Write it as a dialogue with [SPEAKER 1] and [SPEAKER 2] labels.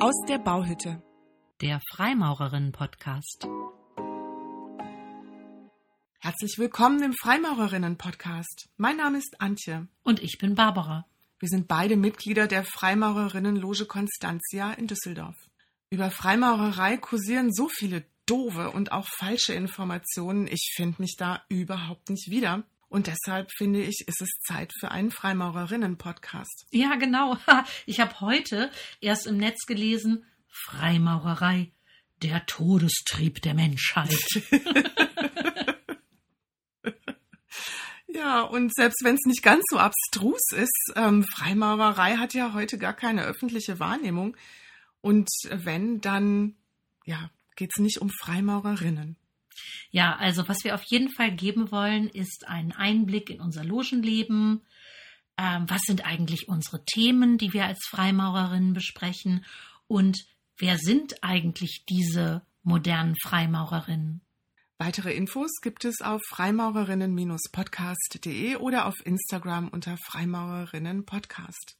[SPEAKER 1] Aus der Bauhütte.
[SPEAKER 2] Der Freimaurerinnen-Podcast.
[SPEAKER 1] Herzlich willkommen im Freimaurerinnen-Podcast. Mein Name ist Antje.
[SPEAKER 2] Und ich bin Barbara.
[SPEAKER 1] Wir sind beide Mitglieder der Freimaurerinnenloge Constantia in Düsseldorf. Über Freimaurerei kursieren so viele doofe und auch falsche Informationen. Ich finde mich da überhaupt nicht wieder. Und deshalb finde ich, ist es Zeit für einen Freimaurerinnen-Podcast.
[SPEAKER 2] Ja, genau. Ich habe heute erst im Netz gelesen, Freimaurerei, der Todestrieb der Menschheit.
[SPEAKER 1] ja, und selbst wenn es nicht ganz so abstrus ist, ähm, Freimaurerei hat ja heute gar keine öffentliche Wahrnehmung. Und wenn, dann ja, geht es nicht um Freimaurerinnen.
[SPEAKER 2] Ja, also was wir auf jeden Fall geben wollen, ist ein Einblick in unser Logenleben. Ähm, was sind eigentlich unsere Themen, die wir als Freimaurerinnen besprechen? Und wer sind eigentlich diese modernen Freimaurerinnen?
[SPEAKER 1] Weitere Infos gibt es auf freimaurerinnen-podcast.de oder auf Instagram unter Freimaurerinnen Podcast.